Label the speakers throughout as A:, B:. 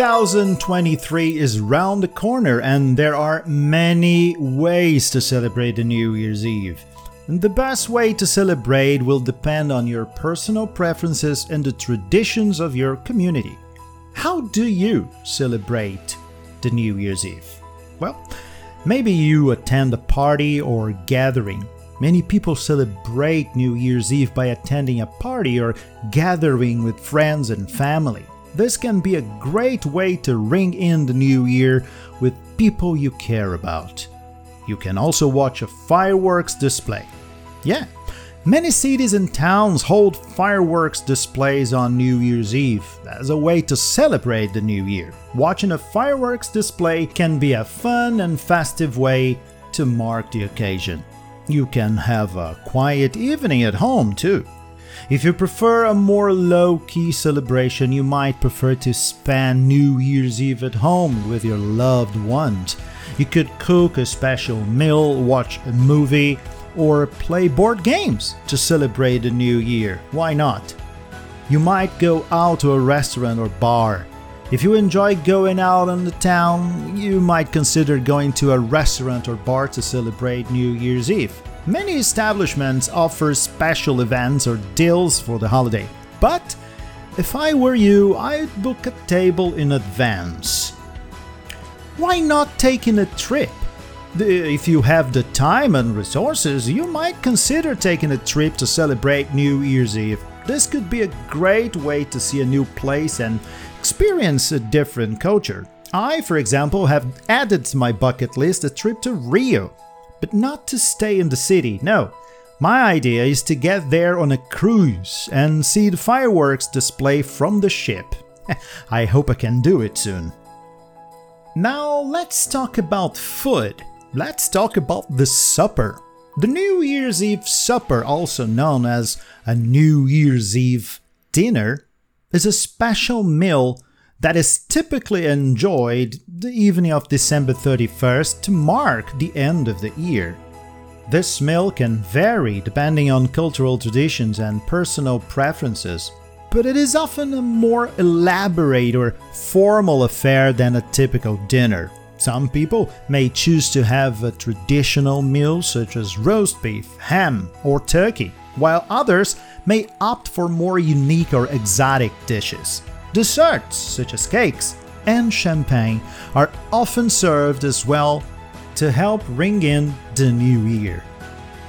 A: 2023 is round the corner and there are many ways to celebrate the New Year's Eve. And the best way to celebrate will depend on your personal preferences and the traditions of your community. How do you celebrate the New Year's Eve? Well, maybe you attend a party or gathering. Many people celebrate New Year's Eve by attending a party or gathering with friends and family. This can be a great way to ring in the new year with people you care about. You can also watch a fireworks display. Yeah, many cities and towns hold fireworks displays on New Year's Eve as a way to celebrate the new year. Watching a fireworks display can be a fun and festive way to mark the occasion. You can have a quiet evening at home too. If you prefer a more low key celebration, you might prefer to spend New Year's Eve at home with your loved ones. You could cook a special meal, watch a movie, or play board games to celebrate the new year. Why not? You might go out to a restaurant or bar. If you enjoy going out in the town, you might consider going to a restaurant or bar to celebrate New Year's Eve. Many establishments offer special events or deals for the holiday, but if I were you, I'd book a table in advance. Why not taking a trip? If you have the time and resources, you might consider taking a trip to celebrate New Year's Eve. This could be a great way to see a new place and experience a different culture. I, for example, have added to my bucket list a trip to Rio but not to stay in the city, no. My idea is to get there on a cruise and see the fireworks display from the ship. I hope I can do it soon. Now let's talk about food. Let's talk about the supper. The New Year's Eve supper, also known as a New Year's Eve dinner, is a special meal that is typically enjoyed the evening of December 31st to mark the end of the year. This meal can vary depending on cultural traditions and personal preferences, but it is often a more elaborate or formal affair than a typical dinner. Some people may choose to have a traditional meal such as roast beef, ham, or turkey, while others may opt for more unique or exotic dishes. Desserts, such as cakes and champagne, are often served as well to help ring in the new year.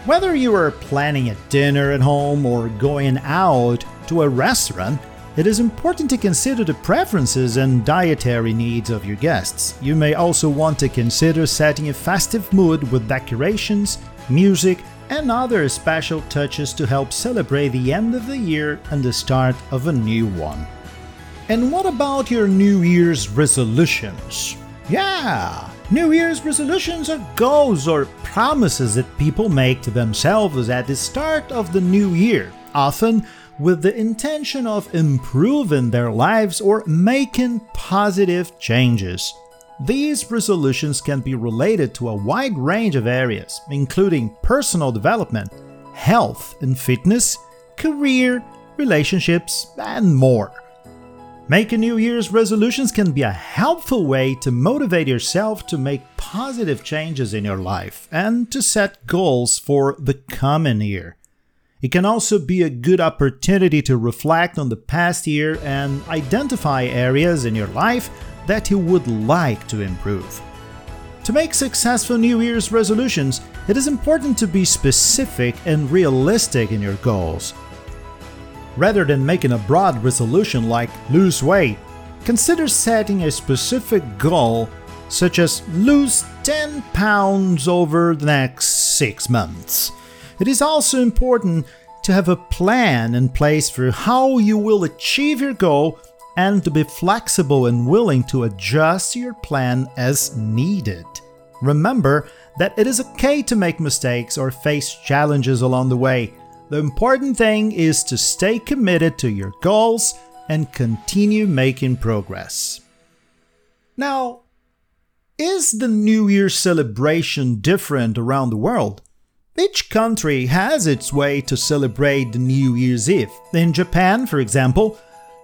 A: Whether you are planning a dinner at home or going out to a restaurant, it is important to consider the preferences and dietary needs of your guests. You may also want to consider setting a festive mood with decorations, music, and other special touches to help celebrate the end of the year and the start of a new one. And what about your New Year's resolutions? Yeah, New Year's resolutions are goals or promises that people make to themselves at the start of the new year, often with the intention of improving their lives or making positive changes. These resolutions can be related to a wide range of areas, including personal development, health and fitness, career, relationships, and more. Making New Year's resolutions can be a helpful way to motivate yourself to make positive changes in your life and to set goals for the coming year. It can also be a good opportunity to reflect on the past year and identify areas in your life that you would like to improve. To make successful New Year's resolutions, it is important to be specific and realistic in your goals. Rather than making a broad resolution like lose weight, consider setting a specific goal such as lose 10 pounds over the next 6 months. It is also important to have a plan in place for how you will achieve your goal and to be flexible and willing to adjust your plan as needed. Remember that it is okay to make mistakes or face challenges along the way. The important thing is to stay committed to your goals and continue making progress. Now, is the New Year celebration different around the world? Each country has its way to celebrate the New Year's Eve. In Japan, for example,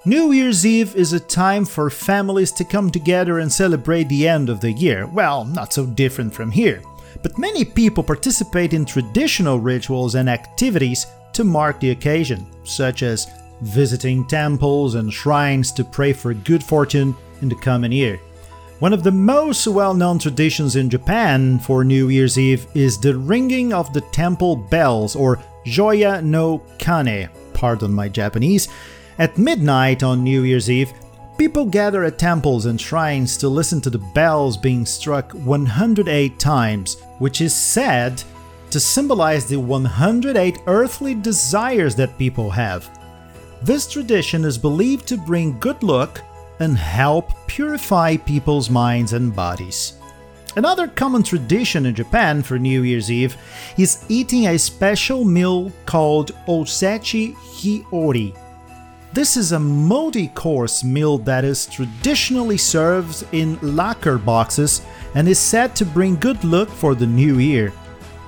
A: New Year's Eve is a time for families to come together and celebrate the end of the year. Well, not so different from here. But many people participate in traditional rituals and activities to mark the occasion, such as visiting temples and shrines to pray for good fortune in the coming year. One of the most well known traditions in Japan for New Year's Eve is the ringing of the temple bells, or Joya no Kane, pardon my Japanese, at midnight on New Year's Eve, people gather at temples and shrines to listen to the bells being struck 108 times, which is said to symbolize the 108 earthly desires that people have. This tradition is believed to bring good luck and help purify people's minds and bodies. Another common tradition in Japan for New Year's Eve is eating a special meal called Osechi Ryori, this is a multi-course meal that is traditionally served in lacquer boxes and is said to bring good luck for the new year.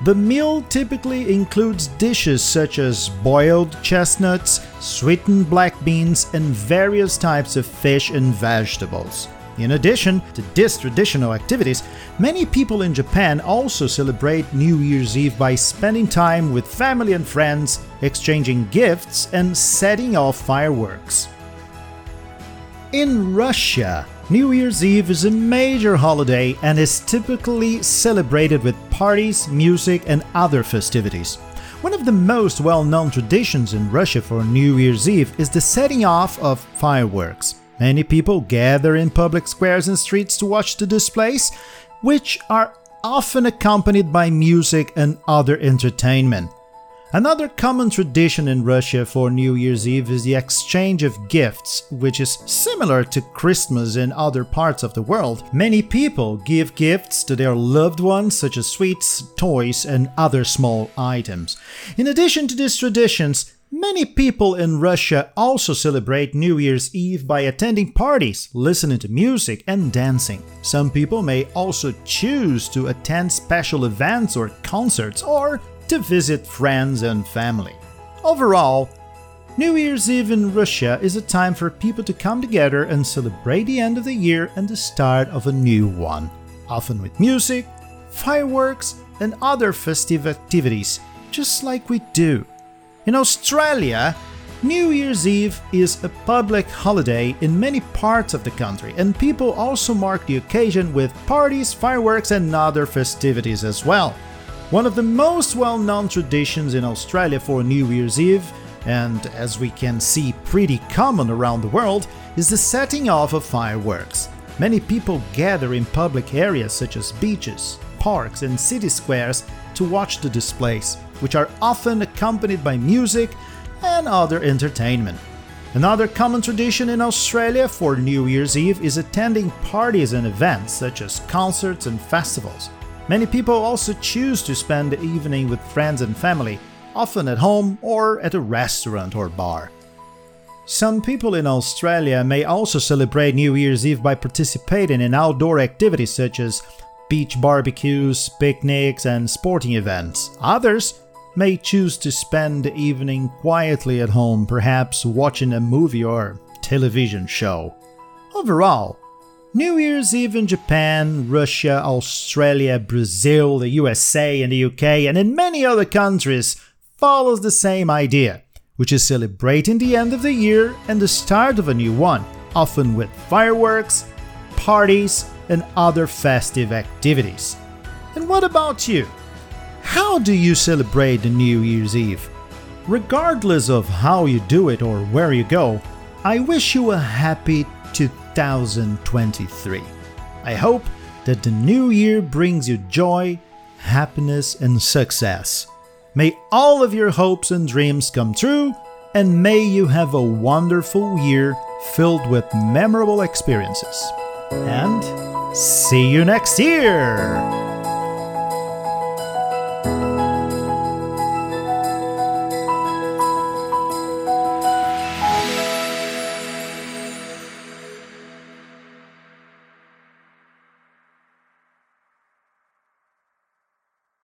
A: The meal typically includes dishes such as boiled chestnuts, sweetened black beans, and various types of fish and vegetables. In addition to these traditional activities, many people in Japan also celebrate New Year's Eve by spending time with family and friends, exchanging gifts, and setting off fireworks. In Russia, New Year's Eve is a major holiday and is typically celebrated with parties, music, and other festivities. One of the most well known traditions in Russia for New Year's Eve is the setting off of fireworks. Many people gather in public squares and streets to watch the displays, which are often accompanied by music and other entertainment. Another common tradition in Russia for New Year's Eve is the exchange of gifts, which is similar to Christmas in other parts of the world. Many people give gifts to their loved ones, such as sweets, toys, and other small items. In addition to these traditions, Many people in Russia also celebrate New Year's Eve by attending parties, listening to music, and dancing. Some people may also choose to attend special events or concerts or to visit friends and family. Overall, New Year's Eve in Russia is a time for people to come together and celebrate the end of the year and the start of a new one, often with music, fireworks, and other festive activities, just like we do in Australia, New Year's Eve is a public holiday in many parts of the country, and people also mark the occasion with parties, fireworks, and other festivities as well. One of the most well known traditions in Australia for New Year's Eve, and as we can see pretty common around the world, is the setting off of fireworks. Many people gather in public areas such as beaches, parks, and city squares to watch the displays which are often accompanied by music and other entertainment. Another common tradition in Australia for New Year's Eve is attending parties and events such as concerts and festivals. Many people also choose to spend the evening with friends and family, often at home or at a restaurant or bar. Some people in Australia may also celebrate New Year's Eve by participating in outdoor activities such as beach barbecues, picnics, and sporting events. Others may choose to spend the evening quietly at home, perhaps watching a movie or television show. Overall, New Year's Eve in Japan, Russia, Australia, Brazil, the USA, and the UK, and in many other countries follows the same idea, which is celebrating the end of the year and the start of a new one, often with fireworks, parties, and other festive activities. And what about you? How do you celebrate the New Year's Eve? Regardless of how you do it or where you go, I wish you a happy 2023. I hope that the new year brings you joy, happiness, and success. May all of your hopes and dreams come true, and may you have a wonderful year filled with memorable experiences. And see you next year!